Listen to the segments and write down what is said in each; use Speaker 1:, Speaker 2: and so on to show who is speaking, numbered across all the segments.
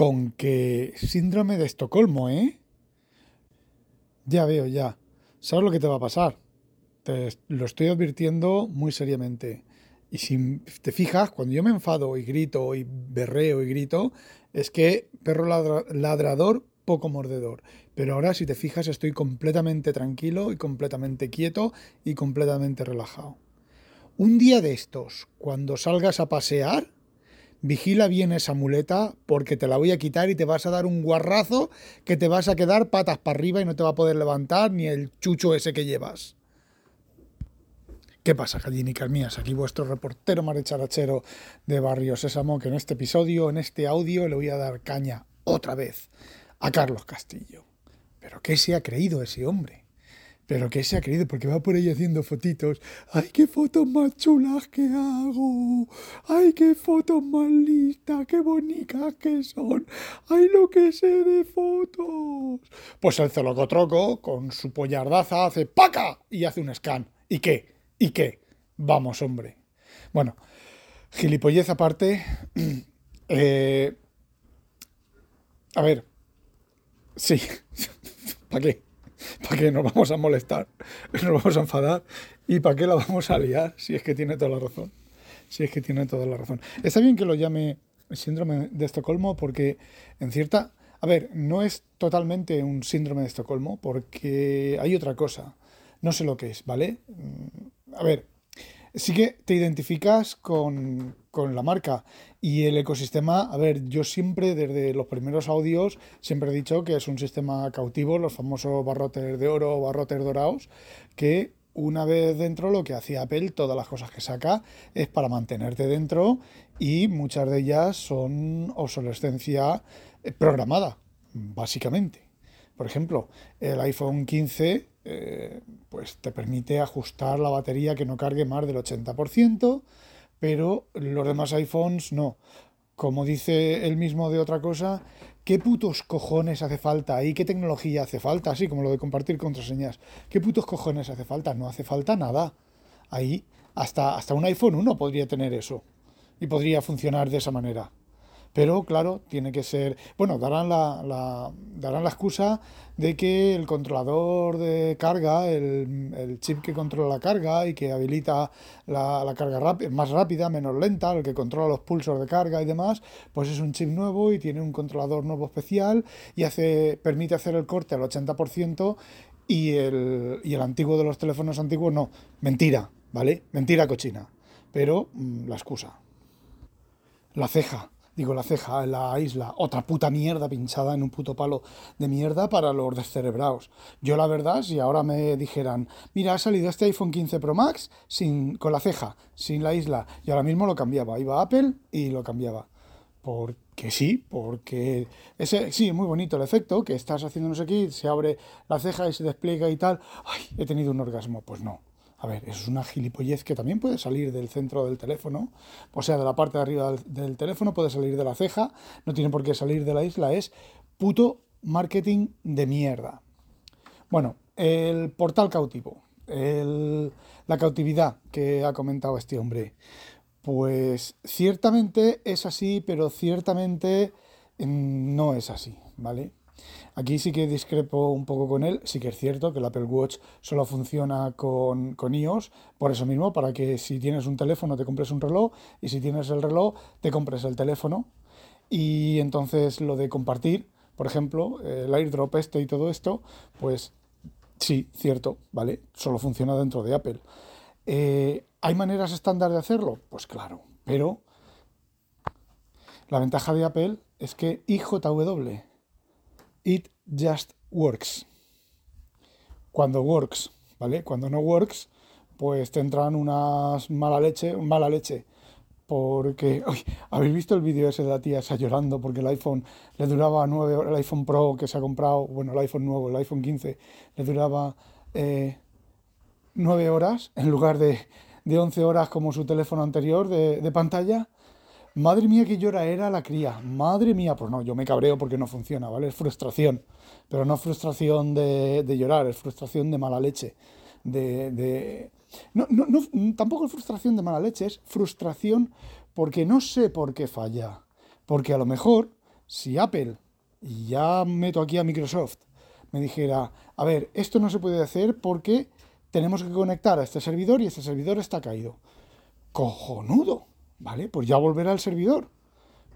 Speaker 1: Con que síndrome de Estocolmo, ¿eh? Ya veo, ya. ¿Sabes lo que te va a pasar? Te lo estoy advirtiendo muy seriamente. Y si te fijas, cuando yo me enfado y grito y berreo y grito, es que perro ladrador, poco mordedor. Pero ahora, si te fijas, estoy completamente tranquilo y completamente quieto y completamente relajado. Un día de estos, cuando salgas a pasear, vigila bien esa muleta porque te la voy a quitar y te vas a dar un guarrazo que te vas a quedar patas para arriba y no te va a poder levantar ni el chucho ese que llevas. ¿Qué pasa, gallinicas mías? Aquí vuestro reportero marecharachero de Barrio Sésamo, que en este episodio, en este audio, le voy a dar caña otra vez a Carlos Castillo. ¿Pero qué se ha creído ese hombre? ¿Pero qué se ha creído? Porque va por ahí haciendo fotitos. ¡Ay, qué fotos más chulas que hago! ¡Ay, qué fotos más listas! ¡Qué bonitas que son! ¡Ay, lo que sé de fotos! Pues el celocotroco, con su pollardaza, hace ¡paca! y hace un scan. ¿Y qué? ¿Y qué? Vamos, hombre. Bueno, gilipollez aparte. Eh, a ver. Sí. ¿Para qué? ¿Para qué nos vamos a molestar? Nos vamos a enfadar. ¿Y para qué la vamos a liar? Si es que tiene toda la razón. Si es que tiene toda la razón. Está bien que lo llame síndrome de Estocolmo porque en cierta... A ver, no es totalmente un síndrome de Estocolmo porque hay otra cosa. No sé lo que es, ¿vale? a ver, sí que te identificas con, la marca y el ecosistema. A ver, yo siempre, desde los primeros audios, siempre he dicho que es un sistema cautivo, los famosos barrotes de oro o barrotes dorados, que una vez dentro lo que hacía Apple, todas las cosas que saca, es para mantenerte dentro y muchas de ellas son obsolescencia programada, básicamente. Por ejemplo, el iPhone 15 eh, pues te permite ajustar la batería que no cargue más del 80%, pero los demás iPhones no. Como dice él mismo de otra cosa, ¿qué putos cojones hace falta ahí? ¿Qué tecnología hace falta? Así como lo de compartir contraseñas. ¿Qué putos cojones hace falta? No hace falta nada. Ahí, hasta, hasta un iPhone 1 podría tener eso. Y podría funcionar de esa manera. Pero claro, tiene que ser, bueno, darán la, darán la excusa de que el controlador de carga, el, chip que controla la carga y que habilita la, carga más rápida, menos lenta, el que controla los pulsos de carga y demás, pues es un chip nuevo y tiene un controlador nuevo especial y hace, permite hacer el corte al 80% y el, y el antiguo de los teléfonos antiguos no. Mentira, ¿vale? Mentira cochina. Pero mm, la excusa. La ceja digo la ceja, la isla, otra puta mierda pinchada en un puto palo de mierda para los descerebrados. Yo la verdad, si ahora me dijeran, mira, ha salido este iPhone 15 Pro Max sin, con la ceja, sin la isla, y ahora mismo lo cambiaba, iba a Apple y lo cambiaba. Porque sí, porque ese sí, muy bonito el efecto, que estás haciendo no sé qué, se abre la ceja y se despliega y tal. Ay, he tenido un orgasmo. Pues no, a ver, eso es una gilipollez que también puede salir del centro del teléfono, o sea, de la parte de arriba del, teléfono, puede salir de la ceja, no tiene por qué salir de la isla, es puto marketing de mierda. Bueno, el portal cautivo, la cautividad que ha comentado este hombre, pues ciertamente es así, pero ciertamente mm, no es así, ¿vale? Aquí sí que discrepo un poco con él. Sí que es cierto que el Apple Watch solo funciona con, con iOS, por eso mismo, para que si tienes un teléfono te compres un reloj y si tienes el reloj te compres el teléfono. Y entonces lo de compartir, por ejemplo, el airdrop este y todo esto, pues sí, cierto, ¿vale? Solo funciona dentro de Apple. Eh, ¿Hay maneras estándar de hacerlo? Pues claro, pero la ventaja de Apple es que IJW It just works. Cuando works, ¿vale? Cuando no works, pues te entran unas mala leche, mala leche. porque habéis visto el vídeo ese de la tía esa llorando porque el iPhone le duraba nueve horas, el iPhone Pro que se ha comprado, bueno, el iPhone nuevo, el iPhone 15, le duraba eh, horas en lugar de, de 11 horas como su teléfono anterior de pantalla. Madre mía, qué llora era la cría. Madre mía, pues no, yo me cabreo porque no funciona, ¿vale? Es frustración. Pero no frustración de, llorar, es frustración de mala leche. De, no, no, tampoco es frustración de mala leche, es frustración porque no sé por qué falla. Porque a lo mejor, si Apple, y ya meto aquí a Microsoft, me dijera, a ver, esto no se puede hacer porque tenemos que conectar a este servidor y este servidor está caído. Cojonudo ¿vale? Pues ya volverá al servidor.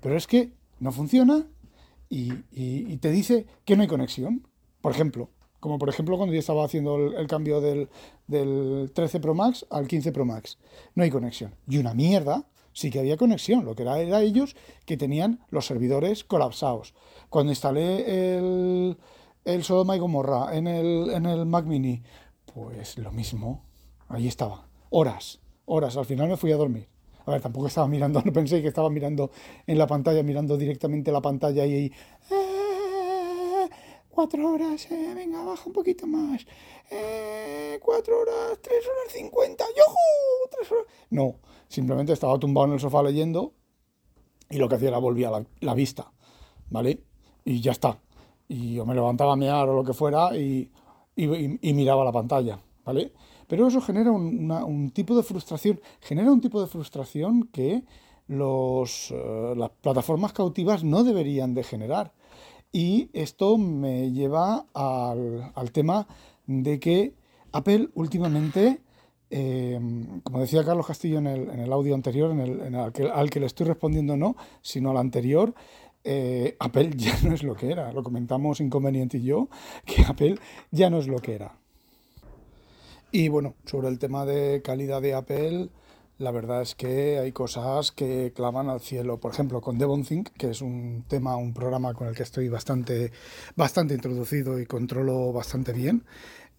Speaker 1: Pero es que no funciona y, te dice que no hay conexión. Por ejemplo, como por ejemplo cuando yo estaba haciendo el, cambio del, 13 Pro Max al 15 Pro Max. No hay conexión. Y una mierda, sí que había conexión. Lo que era, era ellos que tenían los servidores colapsados. Cuando instalé el, el Sodoma y Gomorra en el, en el Mac Mini, pues lo mismo. Ahí estaba. Horas, horas. Al final me fui a dormir. A ver, tampoco estaba mirando, no pensé que estaba mirando en la pantalla, mirando directamente la pantalla y ahí. Eh, cuatro horas, eh, venga, baja un poquito más. Eh, cuatro horas, tres horas cincuenta, ¡yojo! Tres horas. No, simplemente estaba tumbado en el sofá leyendo y lo que hacía era volvía la, la vista, ¿vale? Y ya está. Y yo me levantaba a mear o lo que fuera y, y miraba la pantalla, ¿vale? Pero eso genera un, tipo de frustración, genera un tipo de frustración que eh, las plataformas cautivas no deberían de generar. Y esto me lleva al, tema de que Apple últimamente, em, como decía Carlos Castillo en el, audio anterior, en el, al, que, al, que, le estoy respondiendo no, sino al anterior, eh, Apple ya no es lo que era. Lo comentamos Inconveniente y yo, que Apple ya no es lo que era. Y bueno, sobre el tema de calidad de Apple, la verdad es que hay cosas que claman al cielo. Por ejemplo, con Devon que es un tema, un programa con el que estoy bastante, bastante introducido y controlo bastante bien.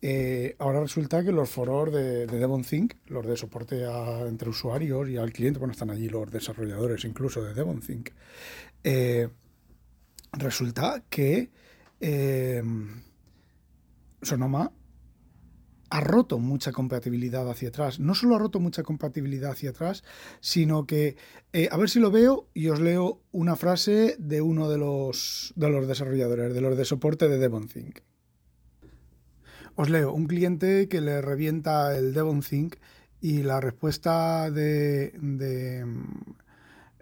Speaker 1: Eh, ahora resulta que los foros de, de Devon los de soporte entre usuarios y al cliente, bueno, están allí los desarrolladores incluso de Devon eh, resulta que eh, Sonoma ha roto mucha compatibilidad hacia atrás. No solo ha roto mucha compatibilidad hacia atrás, sino que, eh, a ver si lo veo y os leo una frase de uno de los, de los desarrolladores, de los de soporte de DevonThink. Os leo, un cliente que le revienta el DevonThink y la respuesta de...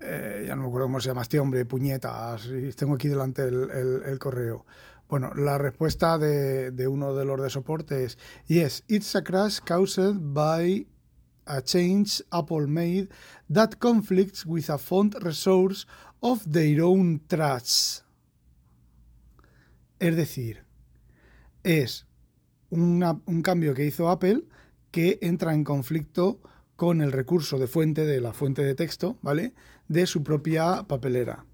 Speaker 1: Eh, ya no me acuerdo cómo se llama este hombre, puñetas, tengo aquí delante el correo. Bueno, la respuesta de, uno de los de soporte es Yes, it's a crash caused by a change Apple made that conflicts with a font resource of their own trash. Es decir, es un cambio que hizo Apple que entra en conflicto con el recurso de fuente de la fuente de texto, ¿vale? De su propia papelera.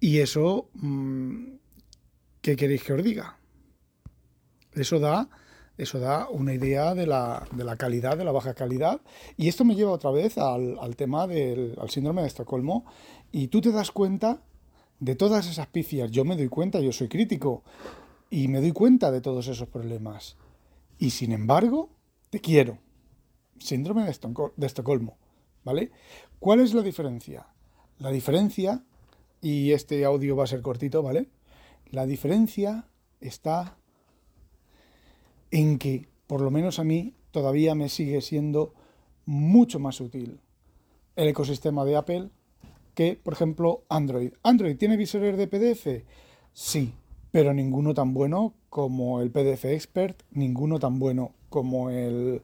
Speaker 1: Y eso mm, ¿qué queréis que os diga? Eso da, eso da una idea de la, calidad, de la baja calidad. Y esto me lleva otra vez al, tema del síndrome de Estocolmo. Y tú te das cuenta de todas esas pifias. Yo me doy cuenta, yo soy crítico. Y me doy cuenta de todos esos problemas. Y sin embargo, te quiero. Síndrome de, de Estocolmo. ¿Cuál es la diferencia? La diferencia, y este audio va a ser cortito, ¿vale? La diferencia está en que, por lo menos a mí, todavía me sigue siendo mucho más útil el ecosistema de Apple que, por ejemplo, Android. ¿Android tiene visores de PDF? Sí, pero ninguno tan bueno como el PDF Expert, ninguno tan bueno como el,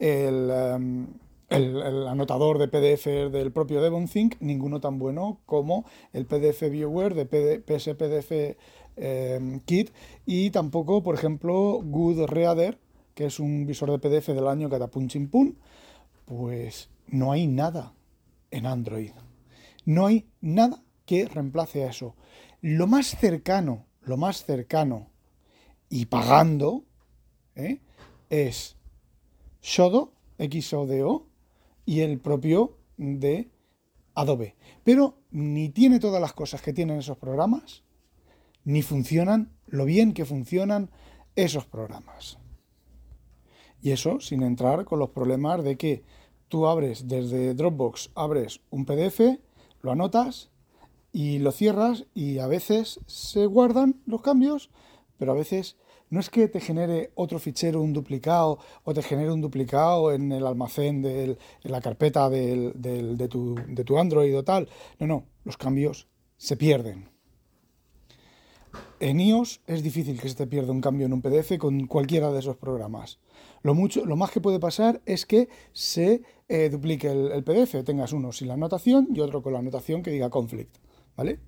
Speaker 1: el, em, anotador de PDF del propio DevonThink, ninguno tan bueno como el PDF Viewer de PSPDF Em, kit y tampoco, por ejemplo, Good Reader, que es un visor de PDF del año Catapun Chimpun, pues no hay nada en Android. No hay nada que reemplace a eso. Lo más cercano, lo más cercano y pagando ¿eh? es Shodo, XODO, y el propio de Adobe. Pero ni tiene todas las cosas que tienen esos programas, ni funcionan lo bien que funcionan esos programas. Y eso sin entrar con los problemas de que tú abres desde Dropbox, abres un PDF, lo anotas y lo cierras y a veces se guardan los cambios, pero a veces no es que te genere otro fichero, un duplicado, o te genere un duplicado en el almacén, en la carpeta de, tu, Android o tal. No, no, los cambios se pierden. En iOS es difícil que se te pierda un cambio en un PDF con cualquiera de esos programas. Lo, mucho, lo más que puede pasar es que se eh, duplique el, PDF, tengas uno sin la anotación y otro con la anotación que diga conflict. ¿Vale?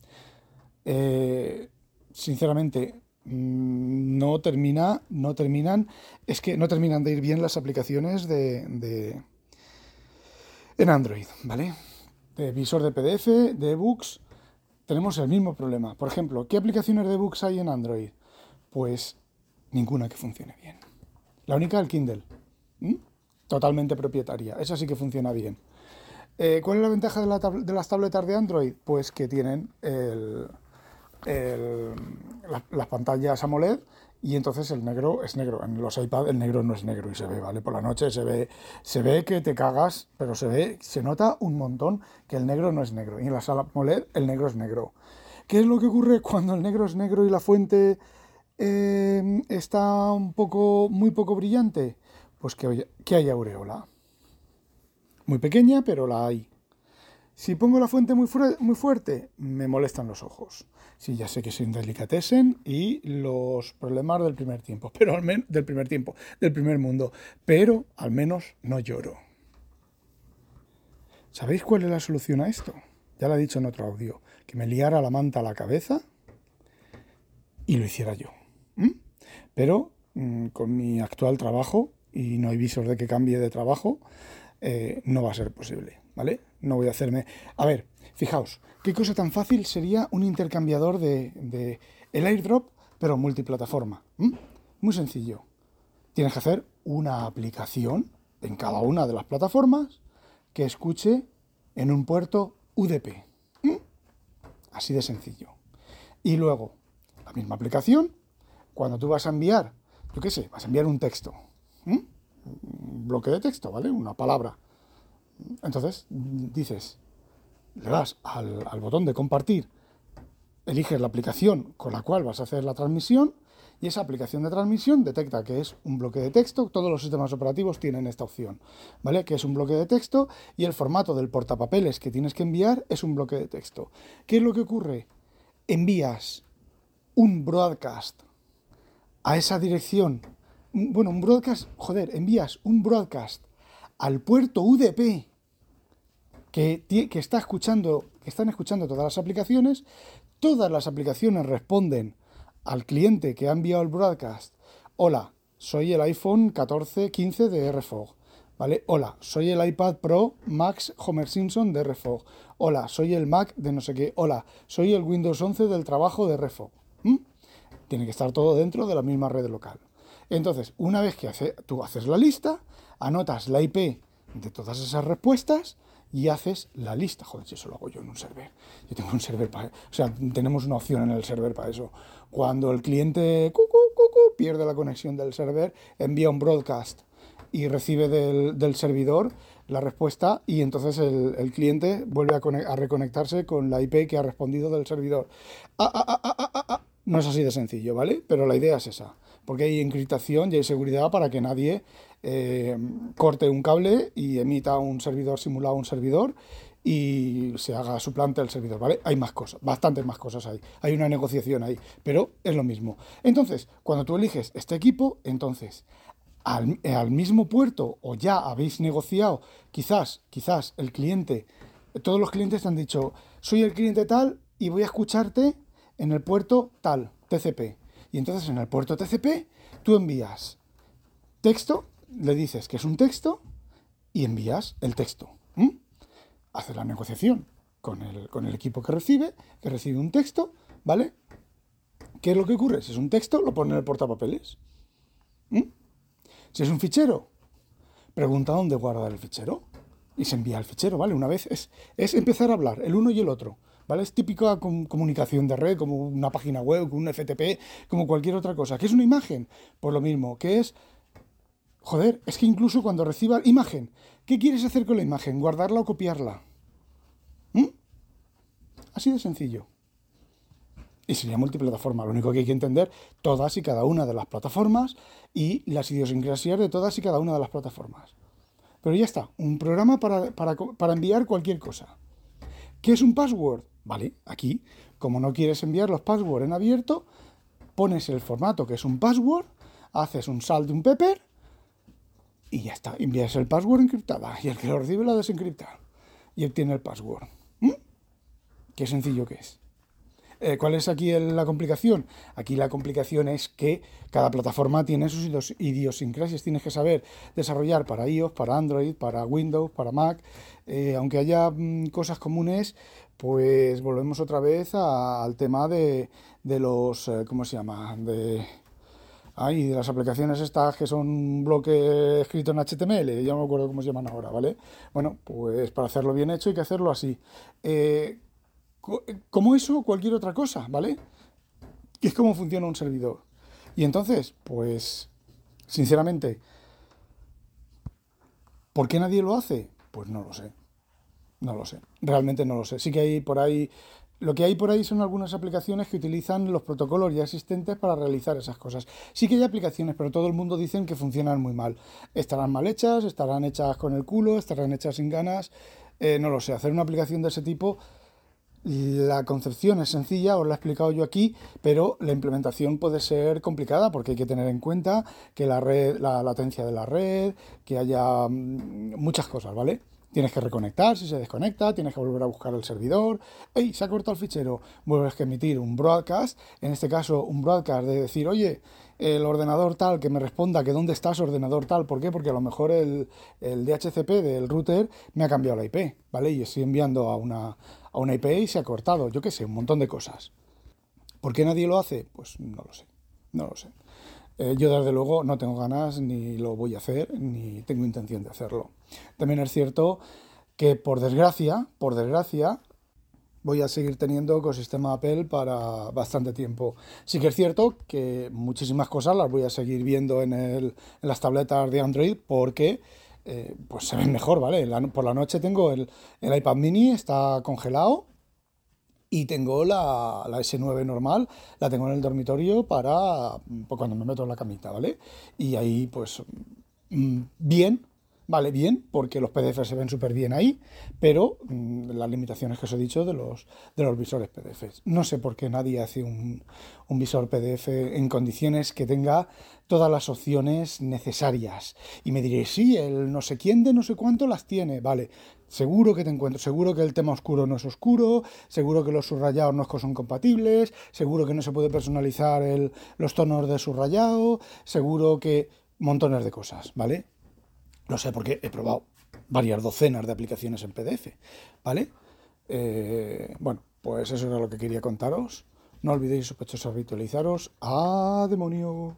Speaker 1: Eh, sinceramente, no termina, no terminan, es que no terminan de ir bien las aplicaciones de, en Android, ¿vale? De visor de PDF, de ebooks tenemos el mismo problema. Por ejemplo, ¿qué aplicaciones de books hay en Android? Pues ninguna que funcione bien. La única, el Kindle. Totalmente propietaria. Esa sí que funciona bien. Eh, ¿Cuál es la ventaja de, las tabletas de Android? Pues que tienen las pantallas AMOLED y entonces el negro es negro. En los iPad el negro no es negro y se ve, ¿vale? Por la noche se ve, se ve que te cagas, pero se ve, se nota un montón que el negro no es negro. Y en la sala AMOLED el negro es negro. ¿Qué es lo que ocurre cuando el negro es negro y la fuente eh, está un poco, muy poco brillante? Pues que, que hay aureola. Muy pequeña, pero la hay. Si pongo la fuente muy, fuerte, me molestan los ojos. Sí, ya sé que soy un delicatessen y los problemas del primer tiempo, pero al menos del primer tiempo, del primer mundo, pero al menos no lloro. ¿Sabéis cuál es la solución a esto? Ya lo he dicho en otro audio, que me liara la manta a la cabeza y lo hiciera yo. Pero mm, con mi actual trabajo, y no hay visos de que cambie de trabajo, eh, no va a ser posible. ¿vale? No voy a hacerme... A ver, fijaos, qué cosa tan fácil sería un intercambiador de, el airdrop, pero multiplataforma. Muy sencillo. Tienes que hacer una aplicación en cada una de las plataformas que escuche en un puerto UDP. Así de sencillo. Y luego, la misma aplicación, cuando tú vas a enviar, yo qué sé, vas a enviar un texto, un bloque de texto, ¿vale? Una palabra. Entonces dices, le das al, botón de compartir, eliges la aplicación con la cual vas a hacer la transmisión y esa aplicación de transmisión detecta que es un bloque de texto, todos los sistemas operativos tienen esta opción, ¿vale? Que es un bloque de texto y el formato del portapapeles que tienes que enviar es un bloque de texto. ¿Qué es lo que ocurre? Envías un broadcast a esa dirección, bueno, un broadcast, joder, envías un broadcast al puerto UDP que, está escuchando, que están escuchando todas las aplicaciones, todas las aplicaciones responden al cliente que ha enviado el broadcast. Hola, soy el iPhone 14, 15 de RFOG. ¿Vale? Hola, soy el iPad Pro Max Homer Simpson de RFOG. Hola, soy el Mac de no sé qué. Hola, soy el Windows 11 del trabajo de RFOG. Tiene que estar todo dentro de la misma red local. Entonces, una vez que tú haces la lista, anotas la IP de todas esas respuestas y haces la lista. Joder, si eso lo hago yo en un server. Yo tengo un server para... O sea, tenemos una opción en el server para eso. Cuando el cliente cucu, cucu, pierde la conexión del server, envía un broadcast y recibe del, servidor la respuesta y entonces el, cliente vuelve a, reconectarse con la IP que ha respondido del servidor. Ah, ah, ah, no es así de sencillo, ¿vale? Pero la idea es esa, porque hay encriptación y hay seguridad para que nadie eh, corte un cable y emita un servidor simulado un servidor y se haga suplante el servidor, ¿vale? Hay más cosas, bastantes más cosas ahí. Hay una negociación ahí, pero es lo mismo. Entonces, cuando tú eliges este equipo, entonces al, al mismo puerto o ya habéis negociado, quizás, quizás el cliente, todos los clientes te han dicho, soy el cliente tal y voy a escucharte en el puerto tal, TCP. Y entonces en el puerto TCP tú envías texto le dices que es un texto y envías el texto. Haces la negociación con el, con el, equipo que recibe, que recibe un texto, ¿vale? ¿Qué es lo que ocurre? Si es un texto, lo pone en el portapapeles. Si es un fichero, pregunta dónde guardar el fichero. y se envía el fichero, ¿vale? Una vez es, es empezar a hablar, el uno y el otro. ¿Vale? Es típica comunicación de red, como una página web, como un FTP, como cualquier otra cosa. ¿Qué es una imagen? Pues lo mismo, que es Joder, es que incluso cuando reciba imagen, ¿qué quieres hacer con la imagen? ¿Guardarla o copiarla? ¿Mm? Así de sencillo. Y sería multiplataforma. Lo único que hay que entender todas y cada una de las plataformas y las idiosincrasias de todas y cada una de las plataformas. Pero ya está, un programa para, para enviar cualquier cosa. ¿Qué es un password? Vale, aquí, como no quieres enviar los passwords en abierto, pones el formato que es un password, haces un salt de un pepper y ya está. Envías el password encriptada y el que lo recibe lo desencripta. Y obtiene el password. ¿Mm? Qué sencillo que es. Eh, ¿Cuál es aquí la complicación? Aquí la complicación es que cada plataforma tiene sus idiosincrasias. Tienes que saber desarrollar para iOS, para Android, para Windows, para Mac. Eh, aunque haya mm, cosas comunes, pues volvemos otra vez al tema de, los, eh, ¿cómo se llama? De, Ay, de las aplicaciones estas que son un bloque escrito en HTML, ya no me acuerdo cómo se llaman ahora, ¿vale? Bueno, pues para hacerlo bien hecho hay que hacerlo así. Eh, como eso, cualquier otra cosa, ¿vale? Que es cómo funciona un servidor. Y entonces, pues, sinceramente, ¿por qué nadie lo hace? Pues no lo sé. No lo sé. Realmente no lo sé. Sí que hay por ahí lo que hay por ahí son algunas aplicaciones que utilizan los protocolos ya existentes para realizar esas cosas. Sí que hay aplicaciones, pero todo el mundo dice que funcionan muy mal. Estarán mal hechas, estarán hechas con el culo, estarán hechas sin ganas. Eh, no lo sé, hacer una aplicación de ese tipo, la concepción es sencilla, os la he explicado yo aquí, pero la implementación puede ser complicada porque hay que tener en cuenta que la red, la latencia de la red, que haya mm, muchas cosas, ¿vale? Tienes que reconectar, si se desconecta, tienes que volver a buscar el servidor. ¡Ey! Se ha cortado el fichero. Vuelves a emitir un broadcast, en este caso un broadcast de decir, oye, el ordenador tal que me responda que dónde estás ordenador tal. ¿Por qué? Porque a lo mejor el, DHCP del router me ha cambiado la IP, ¿vale? Y estoy enviando a una, a una IP y se ha cortado. Yo qué sé, un montón de cosas. ¿Por qué nadie lo hace? Pues no lo sé. No lo sé. Eh, yo desde luego no tengo ganas, ni lo voy a hacer, ni tengo intención de hacerlo. También es cierto que por desgracia, por desgracia, voy a seguir teniendo ecosistema Apple para bastante tiempo. Sí que es cierto que muchísimas cosas las voy a seguir viendo en, el, en las tabletas de Android porque eh, pues se ven mejor, ¿vale? por la noche tengo el, el iPad mini, está congelado y tengo la, S9 normal, la tengo en el dormitorio para pues, cuando me meto en la camita, ¿vale? Y ahí, pues, mm, bien, vale, bien, porque los PDF se ven súper bien ahí, pero mm, las limitaciones que os he dicho de los, de los visores PDF. No sé por qué nadie hace un, un visor PDF en condiciones que tenga todas las opciones necesarias. Y me diréis, sí, el no sé quién de no sé cuánto las tiene, vale. Seguro que te encuentro, seguro que el tema oscuro no es oscuro, seguro que los subrayados no son compatibles, seguro que no se puede personalizar el, los tonos de subrayado, seguro que montones de cosas, ¿vale? Lo sé porque he probado varias docenas de aplicaciones en PDF, ¿vale? Eh, bueno, pues eso era lo que quería contaros. No olvidéis, sospechosos, habitualizaros. ¡A demonio!